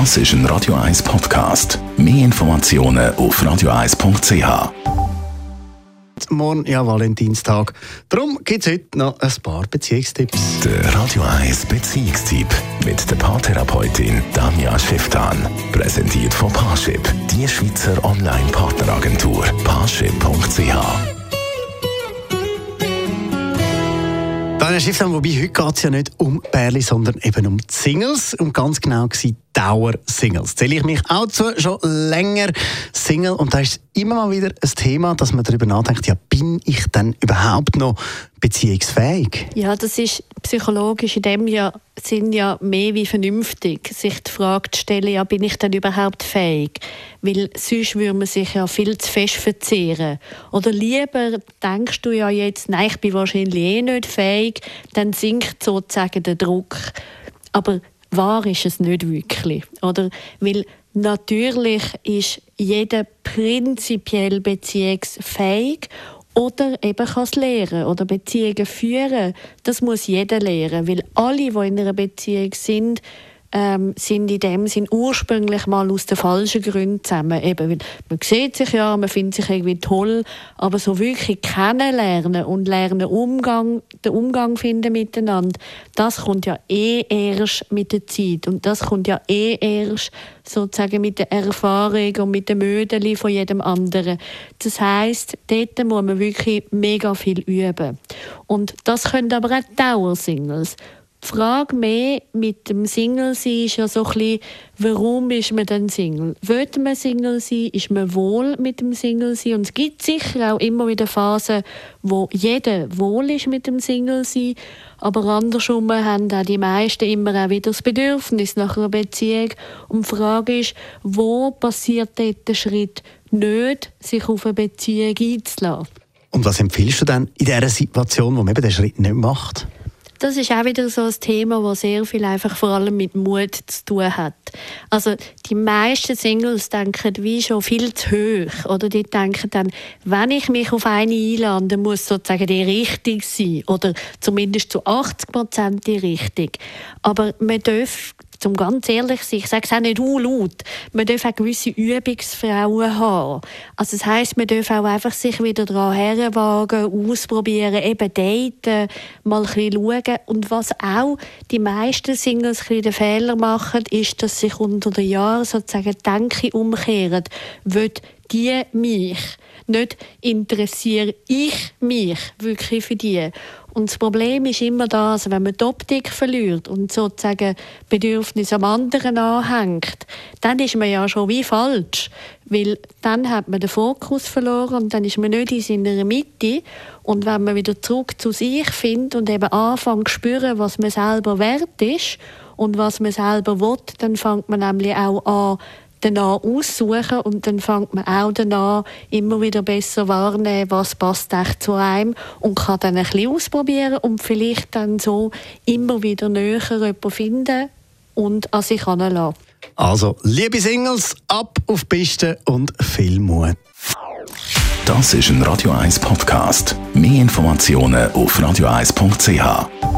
Das ist ein Radio 1 Podcast. Mehr Informationen auf radio1.ch. Morgen ja Valentinstag. Darum gibt es heute noch ein paar Beziehungstipps. Der Radio 1 Beziehungstyp mit der Paartherapeutin Danja Schifftan. Präsentiert von Paarship, die Schweizer Online-Partneragentur. Paarship.ch Daniel Schifftan, wobei heute geht es ja nicht um Bärli, sondern eben um die Singles. Und ganz genau gesagt Dauer-Singles. Zähle ich mich auch zu, schon länger Single. Und da ist immer mal wieder ein Thema, dass man darüber nachdenkt, ja, bin ich denn überhaupt noch beziehungsfähig? Ja, das ist psychologisch in dem ja, sind ja mehr wie vernünftig, sich die Frage zu stellen, ja, bin ich denn überhaupt fähig? Weil sonst würde man sich ja viel zu fest verzehren. Oder lieber denkst du ja jetzt, nein, ich bin wahrscheinlich eh nicht fähig, dann sinkt sozusagen der Druck. Aber wahr ist es nicht wirklich. Oder? Weil natürlich ist jeder prinzipiell beziehungsfähig oder eben kann es lernen oder Beziehungen führen. Das muss jeder lernen, weil alle, die in einer Beziehung sind, ähm, sind in dem Sinn ursprünglich mal aus den falschen Gründen zusammen. Eben, weil man sieht sich ja, man findet sich irgendwie toll, aber so wirklich kennenlernen und lernen Umgang, den Umgang finden miteinander, das kommt ja eh erst mit der Zeit und das kommt ja eh erst sozusagen mit der Erfahrung und mit den Mödeli von jedem anderen. Das heißt, dort muss man wirklich mega viel üben. Und das können aber auch Dauersingles. Die Frage mehr mit dem Single sein ist ja so ein bisschen, warum ist man denn Single? Will man Single sein? Ist man wohl mit dem Single sein? Und es gibt sicher auch immer wieder Phasen, wo jeder wohl ist mit dem Single sein. Aber andersrum haben auch die meisten immer auch wieder das Bedürfnis nach einer Beziehung. Und die Frage ist, wo passiert der Schritt nicht, sich auf eine Beziehung einzulassen? Und was empfiehlst du dann in dieser Situation, wo man eben den Schritt nicht macht? Das ist auch wieder so ein Thema, das sehr viel einfach vor allem mit Mut zu tun hat. Also die meisten Singles denken wie schon viel zu hoch. Oder die denken dann, wenn ich mich auf eine einlade, muss sozusagen die richtig sein. Oder zumindest zu 80 Prozent die richtig. Aber man darf zum ganz ehrlich sein, ich sage es auch nicht uh, laut, man darf auch gewisse Übungsfrauen haben. Also das heisst, man darf auch einfach sich wieder daran herwagen, ausprobieren, eben daten, mal ein bisschen schauen. Und was auch die meisten Singles ein bisschen den Fehler machen, ist, dass sich unter den Jahren sozusagen Denke umkehren. Will die mich? Nicht interessiere ich mich wirklich für die. Und das Problem ist immer das, wenn man die Optik verliert und sozusagen Bedürfnis am anderen anhängt, dann ist man ja schon wie falsch. Weil dann hat man den Fokus verloren und dann ist man nicht in seiner Mitte. Und wenn man wieder zurück zu sich findet und eben anfängt zu spüren, was man selber wert ist und was man selber will, dann fängt man nämlich auch an, danach aussuchen und dann fängt man auch danach immer wieder besser wahrnehmen, was passt echt zu einem und kann dann ein bisschen ausprobieren und vielleicht dann so immer wieder näher jemanden finden und an sich heranlassen. Also, liebe Singles, ab auf die Piste und viel Mut. Das ist ein Radio 1 Podcast. Mehr Informationen auf radio1.ch.